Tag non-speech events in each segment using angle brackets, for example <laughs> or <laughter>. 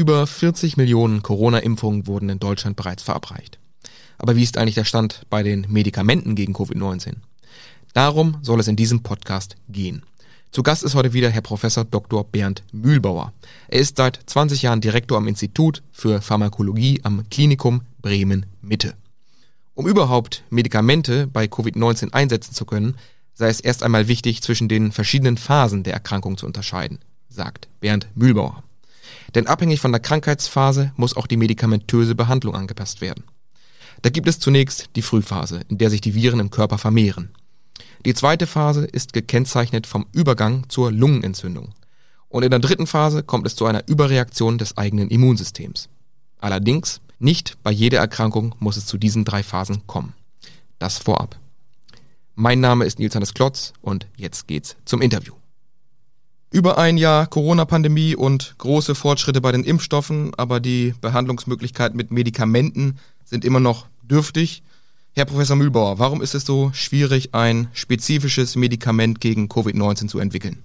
Über 40 Millionen Corona-Impfungen wurden in Deutschland bereits verabreicht. Aber wie ist eigentlich der Stand bei den Medikamenten gegen Covid-19? Darum soll es in diesem Podcast gehen. Zu Gast ist heute wieder Herr Professor Dr. Bernd Mühlbauer. Er ist seit 20 Jahren Direktor am Institut für Pharmakologie am Klinikum Bremen Mitte. Um überhaupt Medikamente bei Covid-19 einsetzen zu können, sei es erst einmal wichtig, zwischen den verschiedenen Phasen der Erkrankung zu unterscheiden, sagt Bernd Mühlbauer. Denn abhängig von der Krankheitsphase muss auch die medikamentöse Behandlung angepasst werden. Da gibt es zunächst die Frühphase, in der sich die Viren im Körper vermehren. Die zweite Phase ist gekennzeichnet vom Übergang zur Lungenentzündung. Und in der dritten Phase kommt es zu einer Überreaktion des eigenen Immunsystems. Allerdings, nicht bei jeder Erkrankung muss es zu diesen drei Phasen kommen. Das vorab. Mein Name ist Nils Hannes Klotz und jetzt geht's zum Interview. Über ein Jahr Corona-Pandemie und große Fortschritte bei den Impfstoffen, aber die Behandlungsmöglichkeiten mit Medikamenten sind immer noch dürftig. Herr Professor Mühlbauer, warum ist es so schwierig, ein spezifisches Medikament gegen Covid-19 zu entwickeln?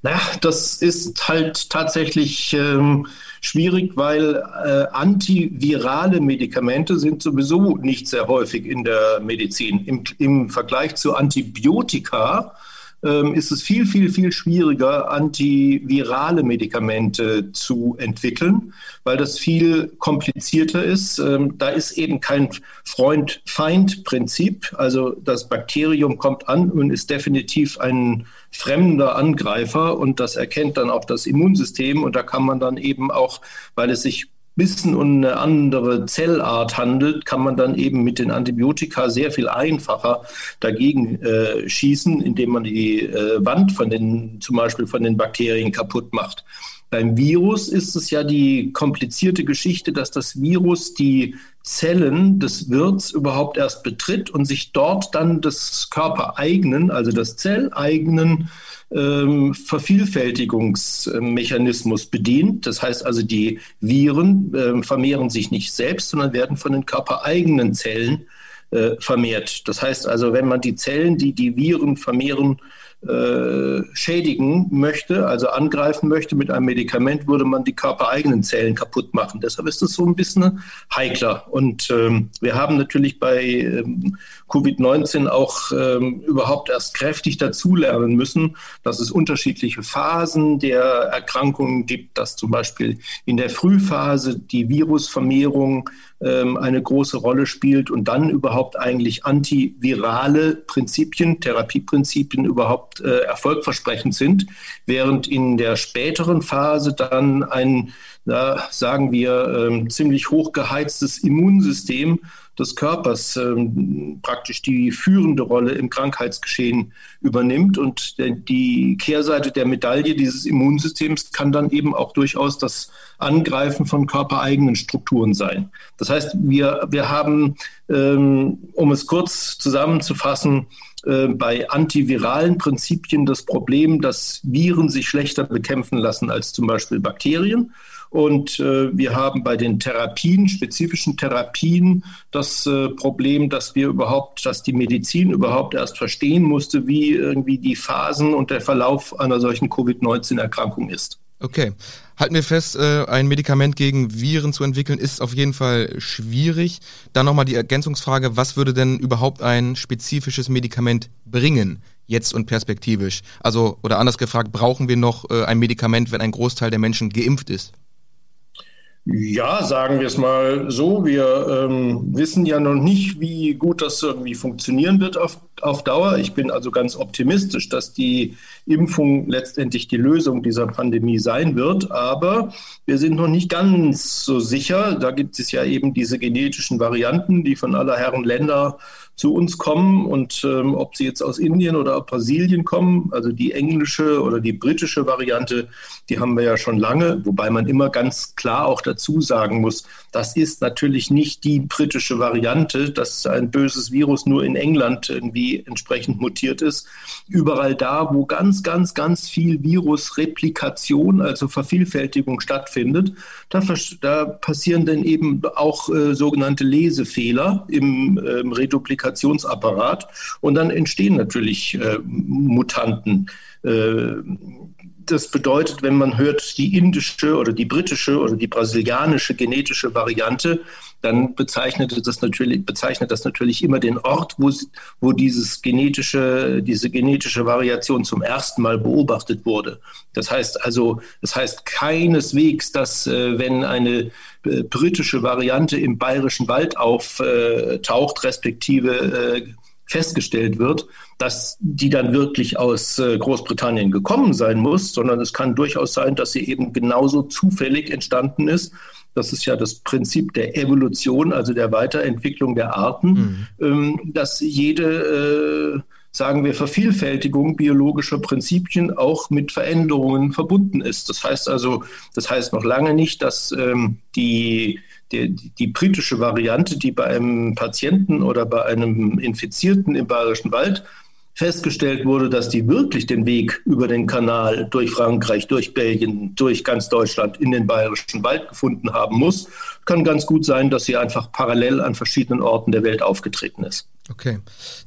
Naja, das ist halt tatsächlich ähm, schwierig, weil äh, antivirale Medikamente sind sowieso nicht sehr häufig in der Medizin. Im, im Vergleich zu Antibiotika ähm, ist es viel, viel, viel schwieriger, antivirale Medikamente zu entwickeln, weil das viel komplizierter ist. Ähm, da ist eben kein Freund-Feind-Prinzip. Also das Bakterium kommt an und ist definitiv ein fremder Angreifer und das erkennt dann auch das Immunsystem und da kann man dann eben auch, weil es sich bisschen um eine andere Zellart handelt, kann man dann eben mit den Antibiotika sehr viel einfacher dagegen äh, schießen, indem man die äh, Wand von den, zum Beispiel von den Bakterien kaputt macht. Beim Virus ist es ja die komplizierte Geschichte, dass das Virus die Zellen des Wirts überhaupt erst betritt und sich dort dann des körpereigenen, also des zelleigenen ähm, Vervielfältigungsmechanismus bedient. Das heißt also, die Viren äh, vermehren sich nicht selbst, sondern werden von den körpereigenen Zellen äh, vermehrt. Das heißt also, wenn man die Zellen, die die Viren vermehren, äh, schädigen möchte, also angreifen möchte mit einem Medikament, würde man die körpereigenen Zellen kaputt machen. Deshalb ist das so ein bisschen heikler. Und ähm, wir haben natürlich bei ähm, Covid-19 auch ähm, überhaupt erst kräftig dazulernen müssen, dass es unterschiedliche Phasen der Erkrankungen gibt, dass zum Beispiel in der Frühphase die Virusvermehrung ähm, eine große Rolle spielt und dann überhaupt eigentlich antivirale Prinzipien, Therapieprinzipien überhaupt äh, erfolgversprechend sind, während in der späteren Phase dann ein, na, sagen wir, ähm, ziemlich hochgeheiztes Immunsystem des Körpers ähm, praktisch die führende Rolle im Krankheitsgeschehen übernimmt. Und die Kehrseite der Medaille dieses Immunsystems kann dann eben auch durchaus das Angreifen von körpereigenen Strukturen sein. Das heißt, wir, wir haben, ähm, um es kurz zusammenzufassen, äh, bei antiviralen Prinzipien das Problem, dass Viren sich schlechter bekämpfen lassen als zum Beispiel Bakterien. Und äh, wir haben bei den Therapien, spezifischen Therapien, das äh, Problem, dass wir überhaupt, dass die Medizin überhaupt erst verstehen musste, wie irgendwie die Phasen und der Verlauf einer solchen Covid-19-Erkrankung ist. Okay. Halten wir fest, äh, ein Medikament gegen Viren zu entwickeln, ist auf jeden Fall schwierig. Dann nochmal die Ergänzungsfrage, was würde denn überhaupt ein spezifisches Medikament bringen, jetzt und perspektivisch? Also, oder anders gefragt, brauchen wir noch äh, ein Medikament, wenn ein Großteil der Menschen geimpft ist? Ja, sagen wir es mal so. Wir ähm, wissen ja noch nicht, wie gut das irgendwie funktionieren wird auf, auf Dauer. Ich bin also ganz optimistisch, dass die Impfung letztendlich die Lösung dieser Pandemie sein wird. Aber wir sind noch nicht ganz so sicher. Da gibt es ja eben diese genetischen Varianten, die von aller Herren Länder zu uns kommen und ähm, ob sie jetzt aus Indien oder aus Brasilien kommen, also die englische oder die britische Variante, die haben wir ja schon lange, wobei man immer ganz klar auch dazu sagen muss, das ist natürlich nicht die britische Variante, dass ein böses Virus nur in England irgendwie entsprechend mutiert ist. Überall da, wo ganz, ganz, ganz viel Virusreplikation, also Vervielfältigung stattfindet, da, da passieren dann eben auch äh, sogenannte Lesefehler im äh, Reduplikation Kommunikationsapparat und dann entstehen natürlich äh, Mutanten. Äh, das bedeutet, wenn man hört die indische oder die britische oder die brasilianische genetische Variante, dann bezeichnet das natürlich, bezeichnet das natürlich immer den Ort, wo, wo dieses genetische, diese genetische Variation zum ersten Mal beobachtet wurde. Das heißt also, das heißt keineswegs, dass äh, wenn eine äh, britische Variante im bayerischen Wald auftaucht, respektive äh, festgestellt wird, dass die dann wirklich aus äh, Großbritannien gekommen sein muss, sondern es kann durchaus sein, dass sie eben genauso zufällig entstanden ist. Das ist ja das Prinzip der Evolution, also der Weiterentwicklung der Arten, mhm. Ähm, dass jede, äh, sagen wir, Vervielfältigung biologischer Prinzipien auch mit Veränderungen verbunden ist. Das heißt also, das heißt noch lange nicht, dass ähm, die die, die, britische Variante, die bei einem Patienten oder bei einem Infizierten im Bayerischen Wald festgestellt wurde, dass die wirklich den Weg über den Kanal durch Frankreich, durch Belgien, durch ganz Deutschland in den Bayerischen Wald gefunden haben muss, kann ganz gut sein, dass sie einfach parallel an verschiedenen Orten der Welt aufgetreten ist. Okay,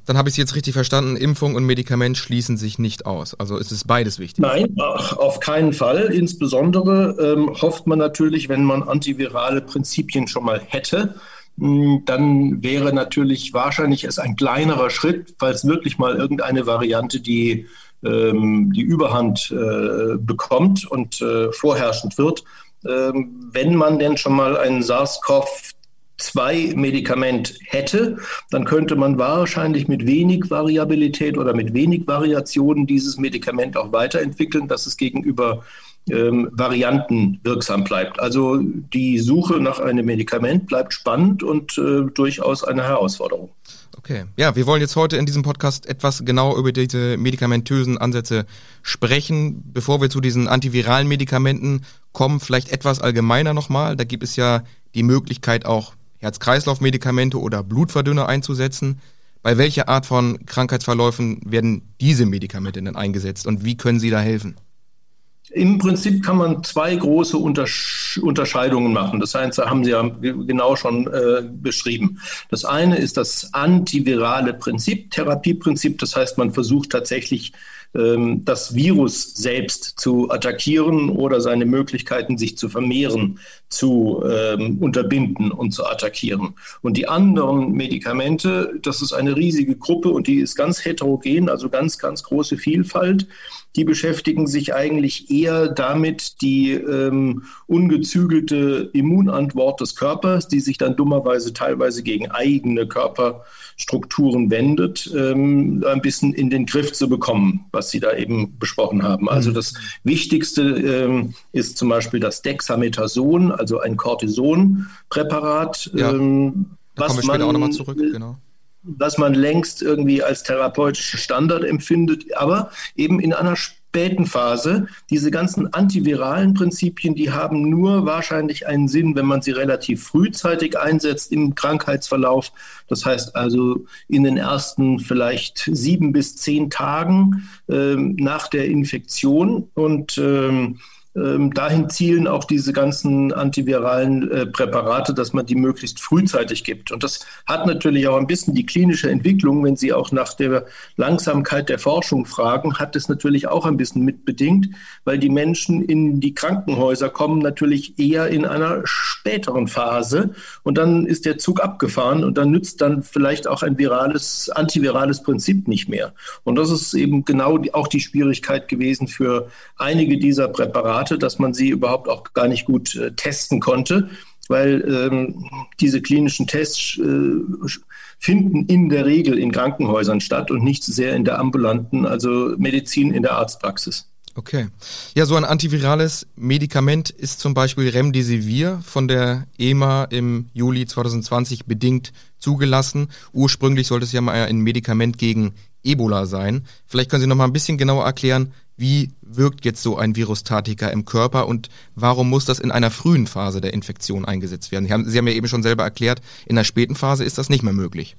dann habe ich es jetzt richtig verstanden. Impfung und Medikament schließen sich nicht aus. Also ist es beides wichtig? Nein, auf keinen Fall. Insbesondere ähm, hofft man natürlich, wenn man antivirale Prinzipien schon mal hätte, dann wäre natürlich wahrscheinlich es ein kleinerer Schritt, falls wirklich mal irgendeine Variante die, ähm, die Überhand äh, bekommt und äh, vorherrschend wird. Ähm, wenn man denn schon mal ein SARS-CoV zwei Medikament hätte, dann könnte man wahrscheinlich mit wenig Variabilität oder mit wenig Variationen dieses Medikament auch weiterentwickeln, dass es gegenüber ähm, Varianten wirksam bleibt. Also die Suche nach einem Medikament bleibt spannend und äh, durchaus eine Herausforderung. Okay. Ja, wir wollen jetzt heute in diesem Podcast etwas genau über diese medikamentösen Ansätze sprechen. Bevor wir zu diesen antiviralen Medikamenten kommen, vielleicht etwas allgemeiner nochmal. Da gibt es ja die Möglichkeit auch Herz-Kreislauf-Medikamente oder Blutverdünner einzusetzen. Bei welcher Art von Krankheitsverläufen werden diese Medikamente denn eingesetzt und wie können sie da helfen? Im Prinzip kann man zwei große Untersch Unterscheidungen machen. Das heißt, haben Sie ja genau schon äh, beschrieben. Das eine ist das antivirale Prinzip, Therapieprinzip. Das heißt, man versucht tatsächlich ähm, das Virus selbst zu attackieren oder seine Möglichkeiten, sich zu vermehren, zu ähm, unterbinden und zu attackieren. Und die anderen Medikamente, das ist eine riesige Gruppe und die ist ganz heterogen, also ganz, ganz große Vielfalt die beschäftigen sich eigentlich eher damit, die ähm, ungezügelte Immunantwort des Körpers, die sich dann dummerweise teilweise gegen eigene Körperstrukturen wendet, ähm, ein bisschen in den Griff zu bekommen, was Sie da eben besprochen haben. Also mhm. das Wichtigste ähm, ist zum Beispiel das Dexamethason, also ein Cortisonpräparat. Ja. Ähm, da kommen wir später man, auch nochmal zurück, genau was man längst irgendwie als therapeutischen Standard empfindet, aber eben in einer späten Phase. Diese ganzen antiviralen Prinzipien, die haben nur wahrscheinlich einen Sinn, wenn man sie relativ frühzeitig einsetzt im Krankheitsverlauf. Das heißt also in den ersten vielleicht sieben bis zehn Tagen ähm, nach der Infektion und ähm, ähm, dahin zielen auch diese ganzen antiviralen äh, Präparate, dass man die möglichst frühzeitig gibt. Und das hat natürlich auch ein bisschen die klinische Entwicklung, wenn Sie auch nach der Langsamkeit der Forschung fragen, hat es natürlich auch ein bisschen mitbedingt, weil die Menschen in die Krankenhäuser kommen natürlich eher in einer späteren Phase und dann ist der Zug abgefahren und dann nützt dann vielleicht auch ein virales, antivirales Prinzip nicht mehr. Und das ist eben genau auch die Schwierigkeit gewesen für einige dieser Präparate Präparate, dass man sie überhaupt auch gar nicht gut äh, testen konnte, weil ähm, diese klinischen Tests äh, finden in der Regel in Krankenhäusern statt und nicht sehr in der ambulanten, also Medizin in der Arztpraxis. Okay. Ja, so ein antivirales Medikament ist zum Beispiel Remdesivir von der EMA im Juli 2020 bedingt zugelassen. Ursprünglich sollte es ja mal ein Medikament gegen Ebola sein. Vielleicht können Sie noch mal ein bisschen genauer erklären, wie wirkt jetzt so ein Virustatika im Körper und warum muss das in einer frühen Phase der Infektion eingesetzt werden? Sie haben, Sie haben ja eben schon selber erklärt, in der späten Phase ist das nicht mehr möglich.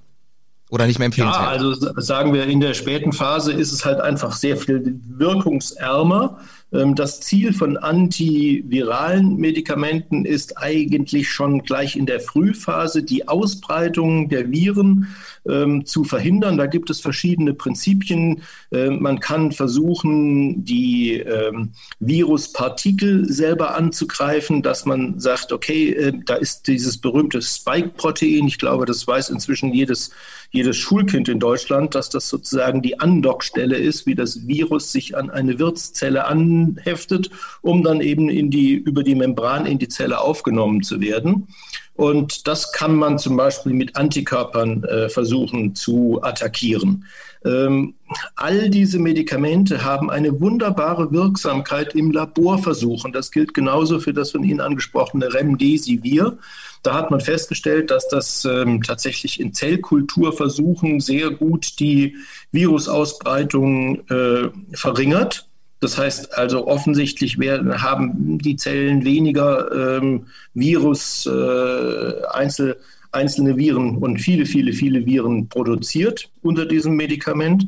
Oder nicht mehr empfehlenswert? Ja, also sagen wir, in der späten Phase ist es halt einfach sehr viel wirkungsärmer. Ähm, das Ziel von antiviralen Medikamenten ist eigentlich schon gleich in der Frühphase die Ausbreitung der Viren ähm, zu verhindern. Da gibt es verschiedene Prinzipien. Ähm, man kann versuchen, die ähm, Viruspartikel selber anzugreifen, dass man sagt, okay, äh, da ist dieses berühmte Spike-Protein. Ich glaube, das weiß inzwischen jedes, jedes Schulkind in Deutschland, dass das sozusagen die Andockstelle ist, wie das Virus sich an eine Wirtszelle anheftet, um dann eben in die, über die Membran in die Zelle aufgenommen zu werden. Und das kann man zum Beispiel mit Antikörpern äh, versuchen zu attackieren. Ähm, all diese Medikamente haben eine wunderbare Wirksamkeit im Laborversuch. Und das gilt genauso für das von Ihnen angesprochene Remdesivir. Da hat man festgestellt, dass das ähm, tatsächlich in Zellkulturversuchen sehr gut die Virusausbreitung äh, verringert. Das heißt also offensichtlich werden, haben die Zellen weniger ähm, Virus, äh, Einzel, einzelne Viren und viele, viele, viele Viren produziert unter diesem Medikament.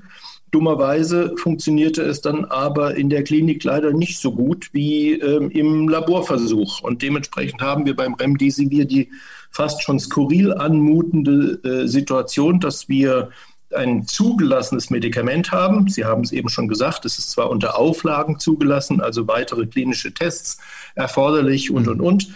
Dummerweise funktionierte es dann aber in der Klinik leider nicht so gut wie ähm, im Laborversuch. Und dementsprechend haben wir beim Remdesivir die fast schon skurril anmutende äh, Situation, dass wir ein zugelassenes Medikament haben. Sie haben es eben schon gesagt, es ist zwar unter Auflagen zugelassen, also weitere klinische Tests erforderlich und, und, und.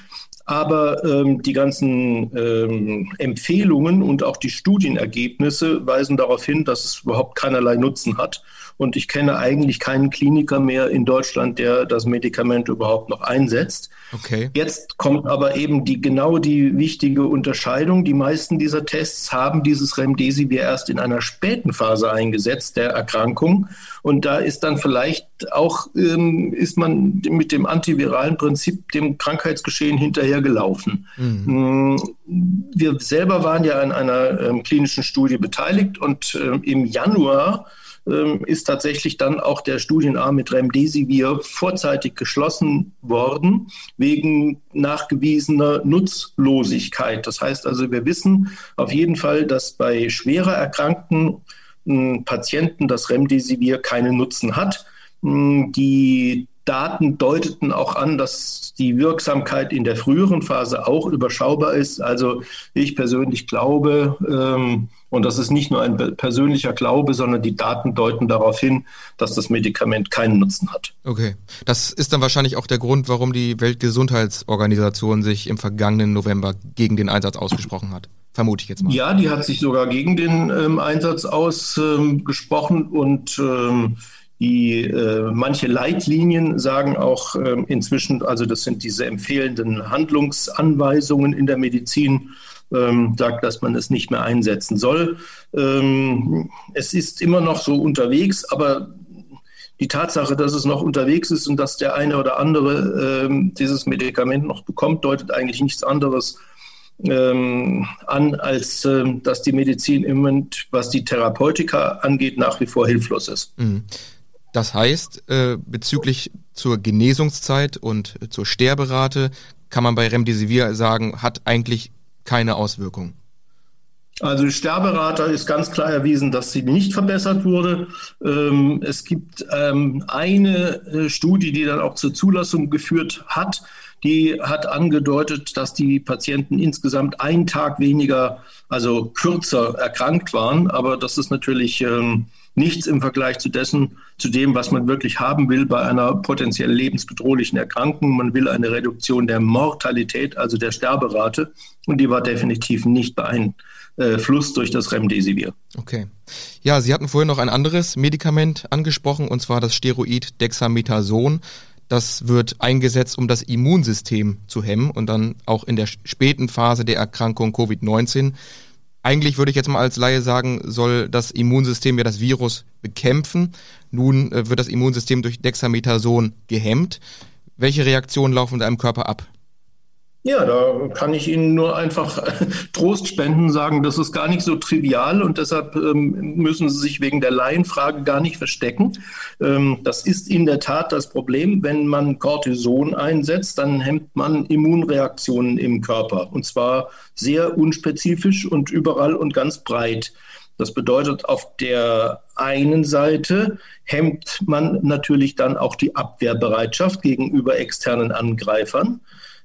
Aber ähm, die ganzen ähm, Empfehlungen und auch die Studienergebnisse weisen darauf hin, dass es überhaupt keinerlei Nutzen hat. Und ich kenne eigentlich keinen Kliniker mehr in Deutschland, der das Medikament überhaupt noch einsetzt. Okay. Jetzt kommt aber eben die genau die wichtige Unterscheidung. Die meisten dieser Tests haben dieses Remdesivir erst in einer späten Phase eingesetzt der Erkrankung. Und da ist dann vielleicht auch, ähm, ist man mit dem antiviralen Prinzip dem Krankheitsgeschehen hinterher gelaufen. Mhm. Mm, wir selber waren ja an einer ähm, klinischen Studie beteiligt und ähm, im Januar ist tatsächlich dann auch der Studienarm mit Remdesivir vorzeitig geschlossen worden, wegen nachgewiesener Nutzlosigkeit. Das heißt also, wir wissen auf jeden Fall, dass bei schwerer erkrankten hm, Patienten das Remdesivir keinen Nutzen hat. Die Daten deuteten auch an, dass die Wirksamkeit in der früheren Phase auch überschaubar ist. Also ich persönlich glaube, ähm, und das ist nicht nur ein persönlicher Glaube, sondern die Daten deuten darauf hin, dass das Medikament keinen Nutzen hat. Okay. Das ist dann wahrscheinlich auch der Grund, warum die Weltgesundheitsorganisation sich im vergangenen November gegen den Einsatz ausgesprochen hat. Vermute ich jetzt mal. Ja, die hat sich sogar gegen den ähm, Einsatz ausgesprochen ähm, und die äh, manche Leitlinien sagen auch äh, inzwischen, also das sind diese empfehlenden Handlungsanweisungen in der Medizin, ähm, sagt, dass man es nicht mehr einsetzen soll. Ähm, es ist immer noch so unterwegs, aber die Tatsache, dass es noch unterwegs ist und dass der eine oder andere ähm, dieses Medikament noch bekommt, deutet eigentlich nichts anderes ähm, an, als ähm, dass die Medizin im Moment, was die Therapeutika angeht, nach wie vor hilflos ist. Mhm. Das heißt, äh, bezüglich zur Genesungszeit und zur Sterberate kann man bei Remdesivir sagen, hat eigentlich keine Auswirkung. Also die Sterberate ist ganz klar erwiesen, dass sie nicht verbessert wurde. Ähm, es gibt ähm, eine äh, Studie, die dann auch zur Zulassung geführt hat. Die hat angedeutet, dass die Patienten insgesamt einen Tag weniger, also kürzer erkrankt waren. Aber das ist natürlich ähm, nichts im Vergleich zu dessen, zu dem, was man wirklich haben will bei einer potenziell lebensbedrohlichen Erkrankung. Man will eine Reduktion der Mortalität, also der Sterberate, und die war definitiv nicht beeinflusst durch das Remdesivir. Okay. Ja, Sie hatten vorhin noch ein anderes Medikament angesprochen, und zwar das Steroid Dexamethason. Das wird eingesetzt, um das Immunsystem zu hemmen und dann auch in der späten Phase der Erkrankung Covid-19 eigentlich würde ich jetzt mal als Laie sagen, soll das Immunsystem ja das Virus bekämpfen. Nun äh, wird das Immunsystem durch Dexamethason gehemmt. Welche Reaktionen laufen da im Körper ab? Ja, da kann ich Ihnen nur einfach <laughs> Trost spenden, sagen, das ist gar nicht so trivial und deshalb ähm, müssen Sie sich wegen der Laienfrage gar nicht verstecken. Ähm, das ist in der Tat das Problem. Wenn man Cortison einsetzt, dann hemmt man Immunreaktionen im Körper und zwar sehr unspezifisch und überall und ganz breit. Das bedeutet, auf der einen Seite hemmt man natürlich dann auch die Abwehrbereitschaft gegenüber externen Angreifern.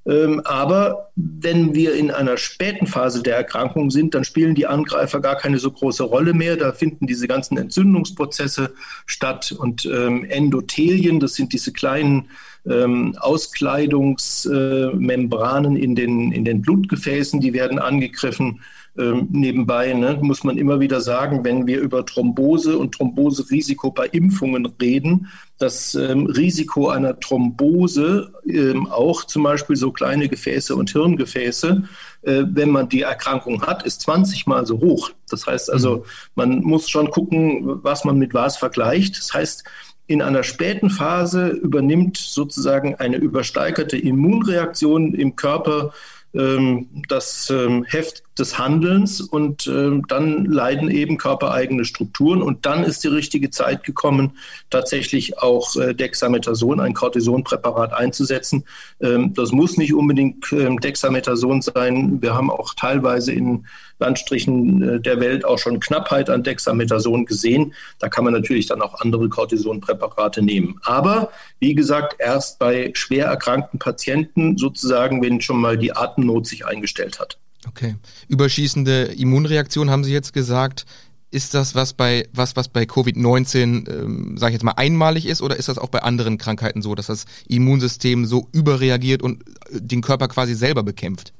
Ähm, aber wenn wir in einer späten Phase der Erkrankung sind, dann spielen die Angreifer gar keine so große Rolle mehr. Da finden diese ganzen Entzündungsprozesse statt und ähm, Endothelien, das sind diese kleinen ähm, Auskleidungsmembranen in, den, in den Blutgefäßen, die werden angegriffen. Ähm, nebenbei ne, muss man immer wieder sagen, wenn wir über Thrombose und Thromboserisiko bei Impfungen reden, das ähm, Risiko einer Thrombose, ähm, auch zum Beispiel so kleine Gefäße und Hirngefäße, äh, wenn man die Erkrankung hat, ist 20 mal so hoch. Das heißt also, mhm. man muss schon gucken, was man mit was vergleicht. Das heißt, in einer späten Phase übernimmt sozusagen eine übersteigerte Immunreaktion im Körper ähm, das ähm, Heft des Handelns und ähm, dann leiden eben körpereigene Strukturen und dann ist die richtige Zeit gekommen, tatsächlich auch äh, Dexamethason, ein Cortisonpräparat einzusetzen. das muss nicht unbedingt Dexamethason sein. Wir haben auch teilweise in Landstrichen äh, der Welt auch schon Knappheit an Dexamethason gesehen. Da kann man natürlich dann auch andere Cortisonpräparate nehmen. Aber wie gesagt, erst bei schwer erkrankten Patienten sozusagen, wenn schon mal die Atemnot sich eingestellt hat. Okay. Überschießende Immunreaktion haben Sie jetzt gesagt. Ist das was bei was was bei Covid-19, ähm, sage ich jetzt mal einmalig ist, oder ist das auch bei anderen Krankheiten so, dass das Immunsystem so überreagiert und äh, den Körper quasi selber bekämpft?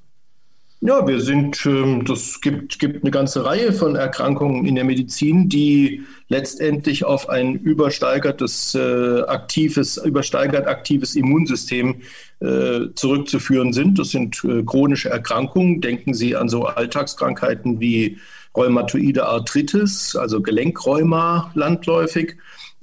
Ja, wir sind, ähm, das gibt, gibt eine ganze Reihe von Erkrankungen in der Medizin, die letztendlich auf ein übersteigertes, äh, aktives, übersteigert aktives Immunsystem äh, zurückzuführen sind. Das sind äh, chronische Erkrankungen. Denken Sie an so Alltagskrankheiten wie rheumatoide Arthritis, also Gelenkräuma landläufig.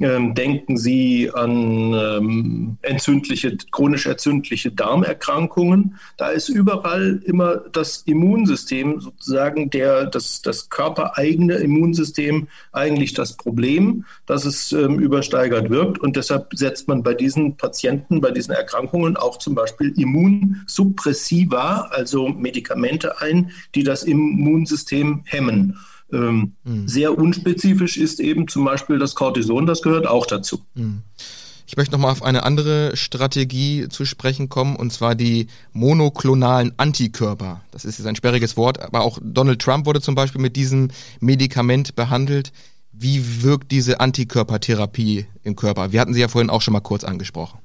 Ähm, denken Sie an ähm, entzündliche, chronisch entzündliche Darmerkrankungen. Da ist überall immer das Immunsystem sozusagen der, das, das körpereigene Immunsystem eigentlich das Problem, dass es ähm, übersteigert wirkt. Und deshalb setzt man bei diesen Patienten, bei diesen Erkrankungen auch zum Beispiel Immunsuppressiva, also Medikamente ein, die das Immunsystem hemmen. Ähm, mhm. Sehr unspezifisch ist eben zum Beispiel das Cortison, das gehört auch dazu. Mhm. Ich möchte nochmal auf eine andere Strategie zu sprechen kommen, und zwar die monoklonalen Antikörper. Das ist jetzt ein sperriges Wort, aber auch Donald Trump wurde zum Beispiel mit diesem Medikament behandelt. Wie wirkt diese Antikörpertherapie im Körper? Wir hatten sie ja vorhin auch schon mal kurz angesprochen.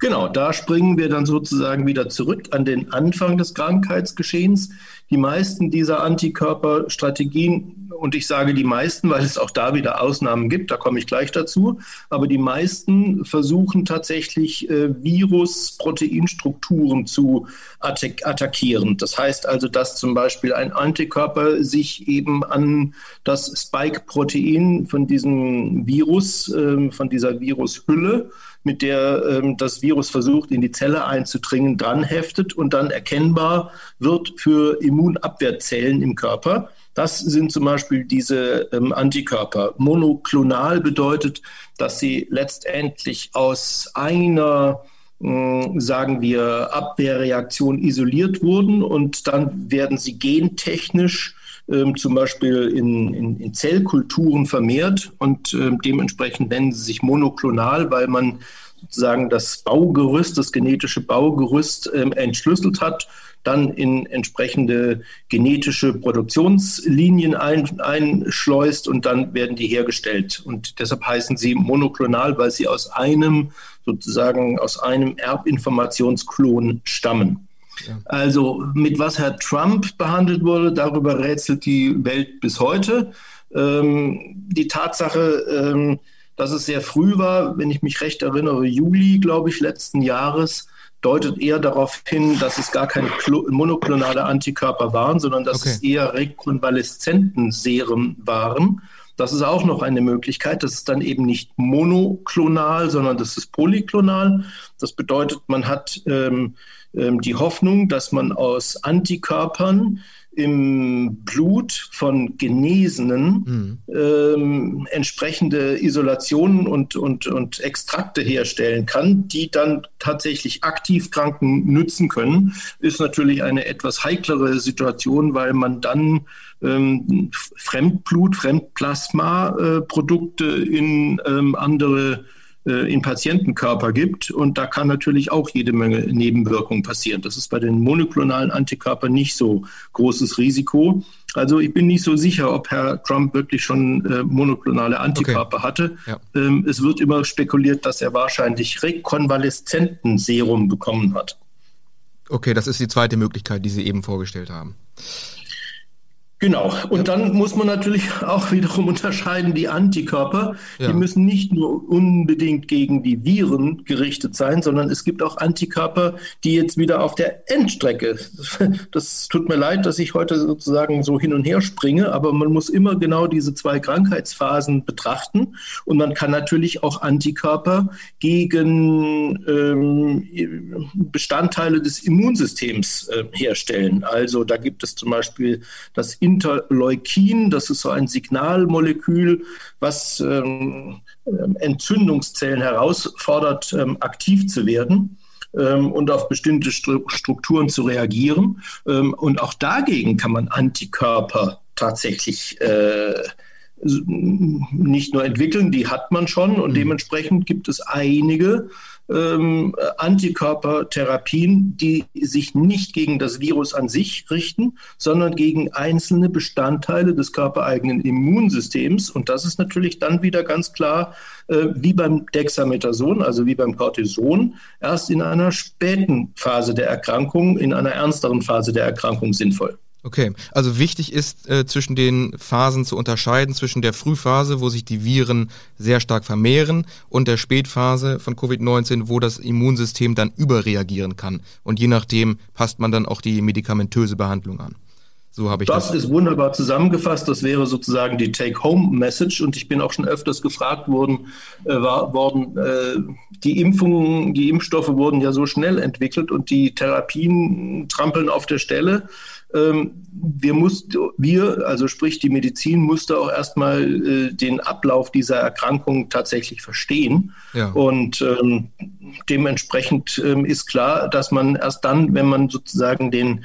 Genau, da springen wir dann sozusagen wieder zurück an den Anfang des Krankheitsgeschehens. Die meisten dieser Antikörperstrategien, und ich sage die meisten, weil es auch da wieder Ausnahmen gibt, da komme ich gleich dazu, aber die meisten versuchen tatsächlich äh, Virus-Proteinstrukturen zu attack attackieren. Das heißt also, dass zum Beispiel ein Antikörper sich eben an das Spike-Protein von diesem Virus, äh, von dieser Virushülle, mit der ähm, das Virus versucht, in die Zelle einzudringen, dran heftet und dann erkennbar wird für Immunabwehrzellen im Körper. Das sind zum Beispiel diese ähm, Antikörper. Monoklonal bedeutet, dass sie letztendlich aus einer hm, sagen wir, Abwehrreaktion isoliert wurden und dann werden sie gentechnisch ähm, zum Beispiel in, in, in, Zellkulturen vermehrt und ähm, dementsprechend nennen sie sich monoklonal, weil man sozusagen das Baugerüst, das genetische Baugerüst ähm, entschlüsselt hat, dann in entsprechende genetische Produktionslinien ein, einschleust und dann werden die hergestellt. Und deshalb heißen sie monoklonal, weil sie aus einem sozusagen aus einem Erbinformationsklon stammen. Also mit was Herr Trump behandelt wurde, darüber rätselt die Welt bis heute. Ähm, die Tatsache, ähm, dass es sehr früh war, wenn ich mich recht erinnere, Juli, glaube ich, letzten Jahres, deutet eher darauf hin, dass es gar keine monoklonale Antikörper waren, sondern dass okay. es eher Rekonvaleszentenserien waren. Das ist auch noch eine Möglichkeit. Das ist dann eben nicht monoklonal, sondern das ist polyklonal. Das bedeutet, man hat ähm, ähm, die Hoffnung, dass man aus Antikörpern im Blut von Genesenen mhm. ähm, entsprechende Isolationen und, und, und Extrakte herstellen kann, die dann tatsächlich aktiv Kranken nützen können, ist natürlich eine etwas heiklere Situation, weil man dann ähm, Fremdblut, Fremdplasma-Produkte äh, in ähm, andere äh, in Patientenkörper gibt. Und da kann natürlich auch jede Menge Nebenwirkungen passieren. Das ist bei den monoklonalen Antikörpern nicht so großes Risiko. Also ich bin nicht so sicher, ob Herr Trump wirklich schon äh, monoklonale Antikörper okay. hatte. Ja. Ähm, es wird immer spekuliert, dass er wahrscheinlich Rekonvaleszentenserum bekommen hat. Okay, das ist die zweite Möglichkeit, die Sie eben vorgestellt haben. Genau. Und dann muss man natürlich auch wiederum unterscheiden, die Antikörper, ja. die müssen nicht nur unbedingt gegen die Viren gerichtet sein, sondern es gibt auch Antikörper, die jetzt wieder auf der Endstrecke, <laughs> das tut mir leid, dass ich heute sozusagen so hin und her springe, aber man muss immer genau diese zwei Krankheitsphasen betrachten. Und man kann natürlich auch Antikörper gegen ähm, Bestandteile des Immunsystems äh, herstellen. Also da gibt es zum Beispiel das Interleukin. Das ist so ein Signalmolekül, was ähm, ähm, Entzündungszellen herausfordert, ähm, aktiv zu werden ähm, und auf bestimmte Strukturen zu reagieren. Ähm, und auch dagegen kann man Antikörper tatsächlich äh, nicht nur entwickeln, die hat man schon und mhm. dementsprechend gibt es einige ähm, Antikörpertherapien, die sich nicht gegen das Virus an sich richten, sondern gegen einzelne Bestandteile des körpereigenen Immunsystems. Und das ist natürlich dann wieder ganz klar, äh, wie beim Dexamethason, also wie beim Cortison, erst in einer späten Phase der Erkrankung, in einer ernsteren Phase der Erkrankung sinnvoll. Okay, also wichtig ist äh, zwischen den Phasen zu unterscheiden, zwischen der Frühphase, wo sich die Viren sehr stark vermehren, und der Spätphase von Covid-19, wo das Immunsystem dann überreagieren kann. Und je nachdem passt man dann auch die medikamentöse Behandlung an. So habe ich das. Das ist wunderbar zusammengefasst. Das wäre sozusagen die Take-Home-Message. Und ich bin auch schon öfters gefragt worden, äh, war, worden äh, die Impfungen, die Impfstoffe wurden ja so schnell entwickelt und die Therapien trampeln auf der Stelle. Ähm, wir mussten, wir, also sprich die Medizin, musste auch erstmal äh, den Ablauf dieser Erkrankung tatsächlich verstehen. Ja. Und ähm, dementsprechend ähm, ist klar, dass man erst dann, wenn man sozusagen den,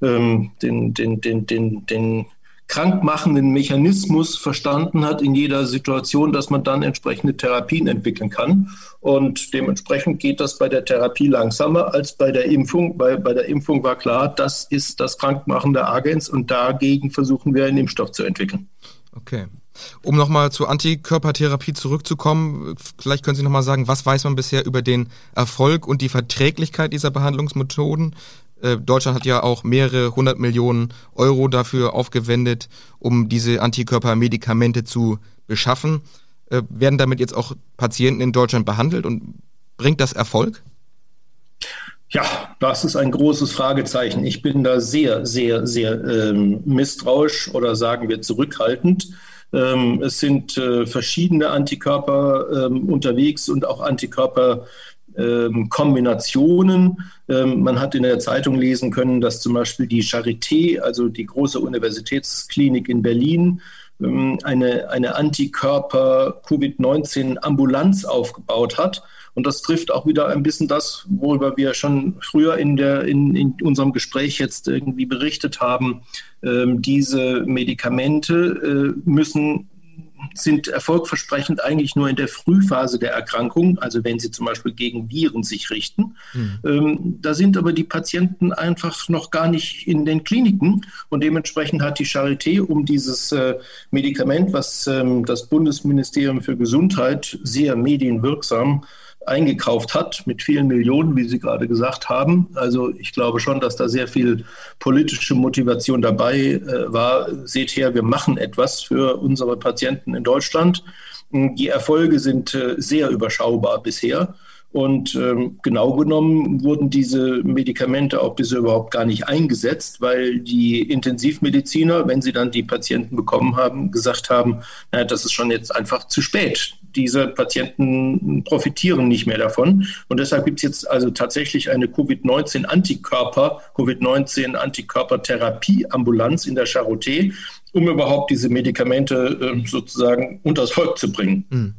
ähm, den, den, den, den, den krankmachenden Mechanismus verstanden hat in jeder Situation, dass man dann entsprechende Therapien entwickeln kann. Und dementsprechend geht das bei der Therapie langsamer als bei der Impfung. Bei, bei der Impfung war klar, das ist das krankmachende Agens und dagegen versuchen wir einen Impfstoff zu entwickeln. Okay. Um nochmal zur Antikörpertherapie zurückzukommen, vielleicht können Sie nochmal sagen, was weiß man bisher über den Erfolg und die Verträglichkeit dieser Behandlungsmethoden? Äh, Deutschland hat ja auch mehrere hundert Millionen Euro dafür aufgewendet, um diese Antikörpermedikamente zu beschaffen. Äh, werden damit jetzt auch Patienten in Deutschland behandelt und bringt das Erfolg? Ja, das ist ein großes Fragezeichen. Ich bin da sehr, sehr, sehr ähm, misstrauisch oder sagen wir zurückhaltend. Ähm, es sind äh, verschiedene Antikörper ähm, unterwegs und auch Antikörper ähm, Kombinationen. Ähm, man hat in der Zeitung lesen können, dass zum Beispiel die Charité, also die große Universitätsklinik in Berlin, ähm, eine, eine Antikörper-Covid-19-Ambulanz aufgebaut hat. Und das trifft auch wieder ein bisschen das, worüber wir schon früher in, der, in, in unserem Gespräch jetzt irgendwie berichtet haben. Diese Medikamente äh, müssen sind erfolgversprechend eigentlich nur in der Frühphase der Erkrankung, also wenn sie zum Beispiel gegen Viren sich richten. Mhm. Ähm, da sind aber die Patienten einfach noch gar nicht in den Kliniken und dementsprechend hat die Charité um dieses äh, Medikament, was ähm, das Bundesministerium für Gesundheit sehr medienwirksam eingekauft hat mit vielen Millionen, wie Sie gerade gesagt haben. Also ich glaube schon, dass da sehr viel politische Motivation dabei äh, war. Seht her, wir machen etwas für unsere Patienten in Deutschland. Die Erfolge sind äh, sehr überschaubar bisher. Und ähm, genau genommen wurden diese Medikamente auch bisher überhaupt gar nicht eingesetzt, weil die Intensivmediziner, wenn sie dann die Patienten bekommen haben, gesagt haben, naja, das ist schon jetzt einfach zu spät diese Patienten profitieren nicht mehr davon. Und deshalb gibt es jetzt also tatsächlich eine Covid-19-Antikörper, Covid-19-Antikörpertherapieambulanz in der Charité, um überhaupt diese Medikamente äh, sozusagen unters Volk zu bringen. Mhm.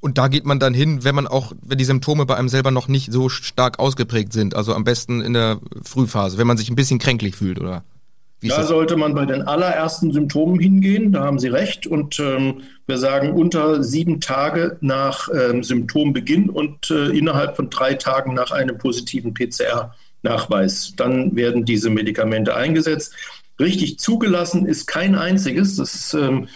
Und da geht man dann hin, wenn man auch, wenn die Symptome bei einem selber noch nicht so stark ausgeprägt sind. Also am besten in der Frühphase, wenn man sich ein bisschen kränklich fühlt, oder? Wie da sollte man bei den allerersten Symptomen hingehen, da haben Sie recht. Und ähm, wir sagen unter sieben Tage nach ähm, Symptombeginn und äh, innerhalb von drei Tagen nach einem positiven PCR-Nachweis. Dann werden diese Medikamente eingesetzt. Richtig zugelassen ist kein einziges. Das ist ähm,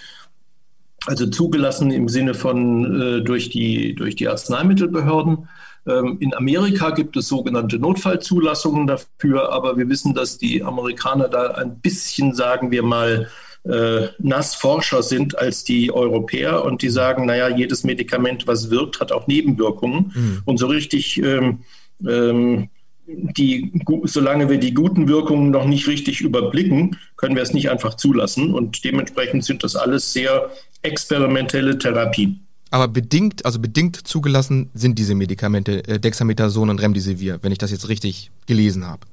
also zugelassen im Sinne von äh, durch, die, durch die Arzneimittelbehörden. Ähm, in Amerika gibt es sogenannte Notfallzulassungen dafür, aber wir wissen, dass die Amerikaner da ein bisschen, sagen wir mal, äh, Nassforscher sind als die Europäer und die sagen, naja, jedes Medikament, was wirkt, hat auch Nebenwirkungen. Mhm. Und so richtig ähm, ähm, die, solange wir die guten Wirkungen noch nicht richtig überblicken, können wir es nicht einfach zulassen. Und dementsprechend sind das alles sehr experimentelle Therapien. Aber bedingt, also bedingt zugelassen sind diese Medikamente äh, Dexamethason und Remdesivir, wenn ich das jetzt richtig gelesen habe.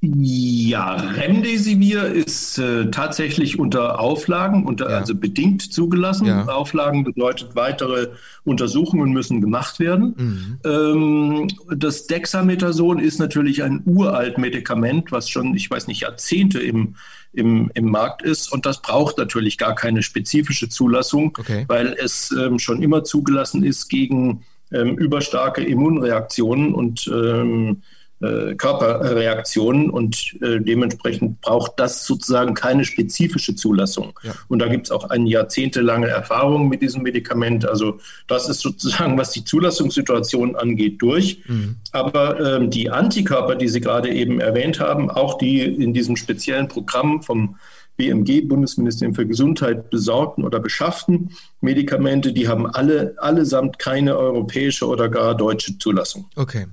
Ja, Remdesivir ist äh, tatsächlich unter Auflagen, unter, ja. also bedingt zugelassen. Ja. Auflagen bedeutet, weitere Untersuchungen müssen gemacht werden. Mhm. Ähm, das Dexamethason ist natürlich ein uralt Medikament, was schon, ich weiß nicht, Jahrzehnte im, im, im Markt ist. Und das braucht natürlich gar keine spezifische Zulassung, okay. weil es ähm, schon immer zugelassen ist gegen ähm, überstarke Immunreaktionen und ähm, äh, Körperreaktionen und äh, dementsprechend braucht das sozusagen keine spezifische Zulassung. Ja. Und da gibt es auch eine jahrzehntelange Erfahrung mit diesem Medikament. Also das ist sozusagen, was die Zulassungssituation angeht, durch. Mhm. Aber ähm, die Antikörper, die Sie gerade eben erwähnt haben, auch die in diesem speziellen Programm vom BMG, Bundesministerium für Gesundheit, besorgten oder beschafften Medikamente, die haben alle allesamt keine europäische oder gar deutsche Zulassung. Okay.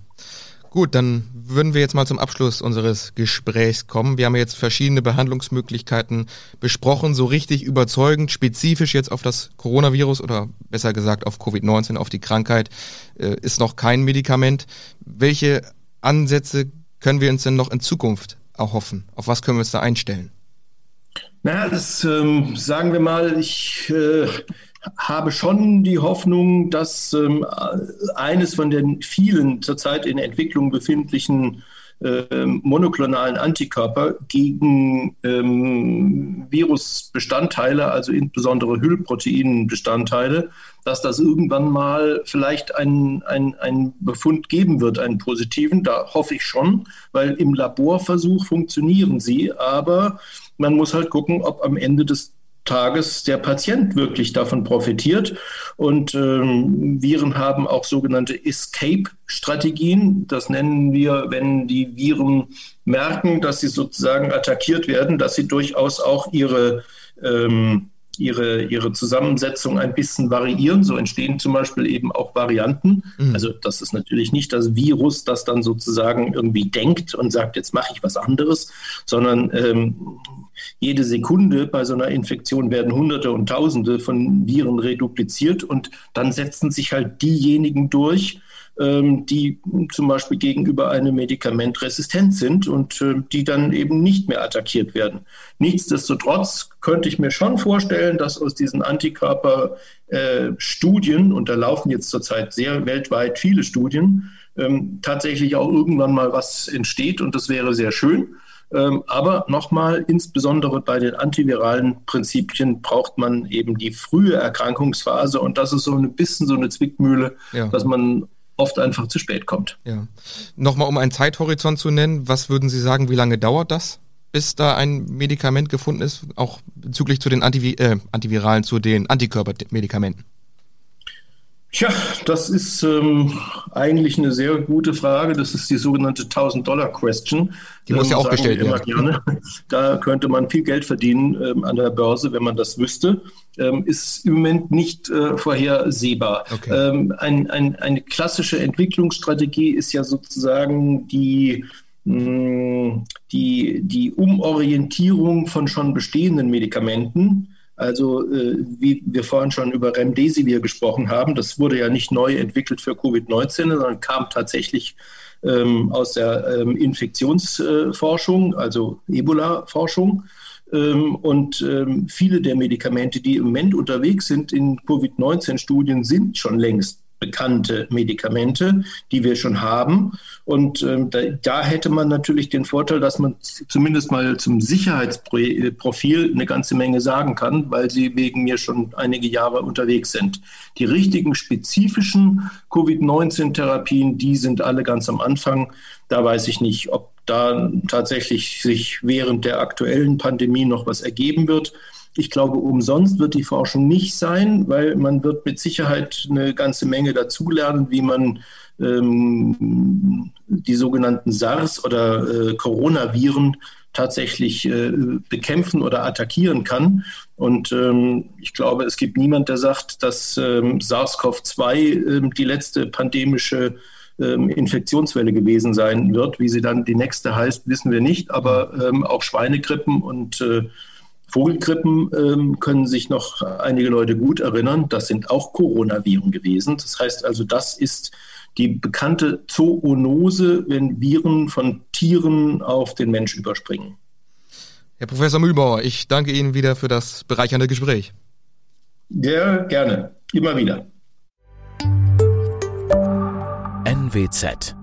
Gut, dann würden wir jetzt mal zum Abschluss unseres Gesprächs kommen. Wir haben jetzt verschiedene Behandlungsmöglichkeiten besprochen. So richtig überzeugend, spezifisch jetzt auf das Coronavirus oder besser gesagt auf Covid-19, auf die Krankheit, äh, ist noch kein Medikament. Welche Ansätze können wir uns denn noch in Zukunft erhoffen? Auf was können wir uns da einstellen? Naja, das ähm, sagen wir mal, ich äh, habe schon die Hoffnung, dass ähm, eines von den vielen zurzeit in Entwicklung befindlichen äh, monoklonalen Antikörper gegen ähm, Virusbestandteile, also insbesondere Hüllproteinbestandteile, dass das irgendwann mal vielleicht einen ein Befund geben wird, einen positiven. Da hoffe ich schon, weil im Laborversuch funktionieren sie, aber man muss halt gucken, ob am Ende des Tages der Patient wirklich davon profitiert. Und ähm, Viren haben auch sogenannte Escape-Strategien. Das nennen wir, wenn die Viren merken, dass sie sozusagen attackiert werden, dass sie durchaus auch ihre ähm, ihre, ihre Zusammensetzung ein bisschen variieren. So entstehen zum Beispiel eben auch Varianten. Mhm. Also das ist natürlich nicht das Virus, das dann sozusagen irgendwie denkt und sagt, jetzt mache ich was anderes, sondern ähm, jede Sekunde bei so einer Infektion werden Hunderte und Tausende von Viren redupliziert und dann setzen sich halt diejenigen durch, die zum Beispiel gegenüber einem Medikament resistent sind und äh, die dann eben nicht mehr attackiert werden. Nichtsdestotrotz könnte ich mir schon vorstellen, dass aus diesen Antikörperstudien, äh, und da laufen jetzt zurzeit sehr weltweit viele Studien, ähm, tatsächlich auch irgendwann mal was entsteht und das wäre sehr schön. Ähm, aber nochmal, insbesondere bei den antiviralen Prinzipien braucht man eben die frühe Erkrankungsphase und das ist so ein bisschen so eine Zwickmühle, ja. dass man oft einfach zu spät kommt. Ja. Nochmal, um einen Zeithorizont zu nennen, was würden Sie sagen, wie lange dauert das, bis da ein Medikament gefunden ist, auch bezüglich zu den Antivi äh, Antiviralen, zu den Antikörpermedikamenten? Tja, das ist ähm, eigentlich eine sehr gute Frage. Das ist die sogenannte 1000-Dollar-Question. Die muss ja auch gestellt werden. Gerne. <laughs> Da könnte man viel Geld verdienen ähm, an der Börse, wenn man das wüsste. Ähm, ist im Moment nicht äh, vorhersehbar. Okay. Ähm, ein, ein, eine klassische Entwicklungsstrategie ist ja sozusagen die hm, die, die Umorientierung von schon bestehenden Medikamenten Also äh, wie wir vorhin schon über Remdesivir gesprochen haben, das wurde ja nicht neu entwickelt für Covid-19, sondern kam tatsächlich ähm, aus der ähm, Infektionsforschung, also Ebola-Forschung. Ähm, und ähm, viele der Medikamente, die im Moment unterwegs sind in Covid-19-Studien, sind schon längst bekannte Medikamente, die wir schon haben. Und ähm, da, da, hätte man natürlich den Vorteil, dass man zumindest mal zum Sicherheitsprofil eine ganze Menge sagen kann, weil sie wegen mir schon einige Jahre unterwegs sind. Die richtigen spezifischen Covid-19-Therapien, die sind alle ganz am Anfang. Da weiß ich nicht, ob da tatsächlich sich während der aktuellen Pandemie noch was ergeben wird. Ich glaube, umsonst wird die Forschung nicht sein, weil man wird mit Sicherheit eine ganze Menge dazulernen, wie man ähm, die sogenannten SARS- oder äh, Coronaviren tatsächlich äh, bekämpfen oder attackieren kann. Und ähm, ich glaube, es gibt niemand, der sagt, dass ähm, SARS-CoV-2 ähm, die letzte pandemische ähm, Infektionswelle gewesen sein wird. Wie sie dann die nächste heißt, wissen wir nicht. Aber ähm, auch Schweinegrippen und äh, Vogelgrippen ähm, können sich noch einige Leute gut erinnern. Das sind auch Coronaviren gewesen. Das heißt also, das ist die bekannte Zoonose, wenn Viren von Tieren auf den Mensch überspringen. Herr Professor Mühlbauer, ich danke Ihnen wieder für das bereichernde Gespräch. Ja, gerne. Immer wieder. NWZ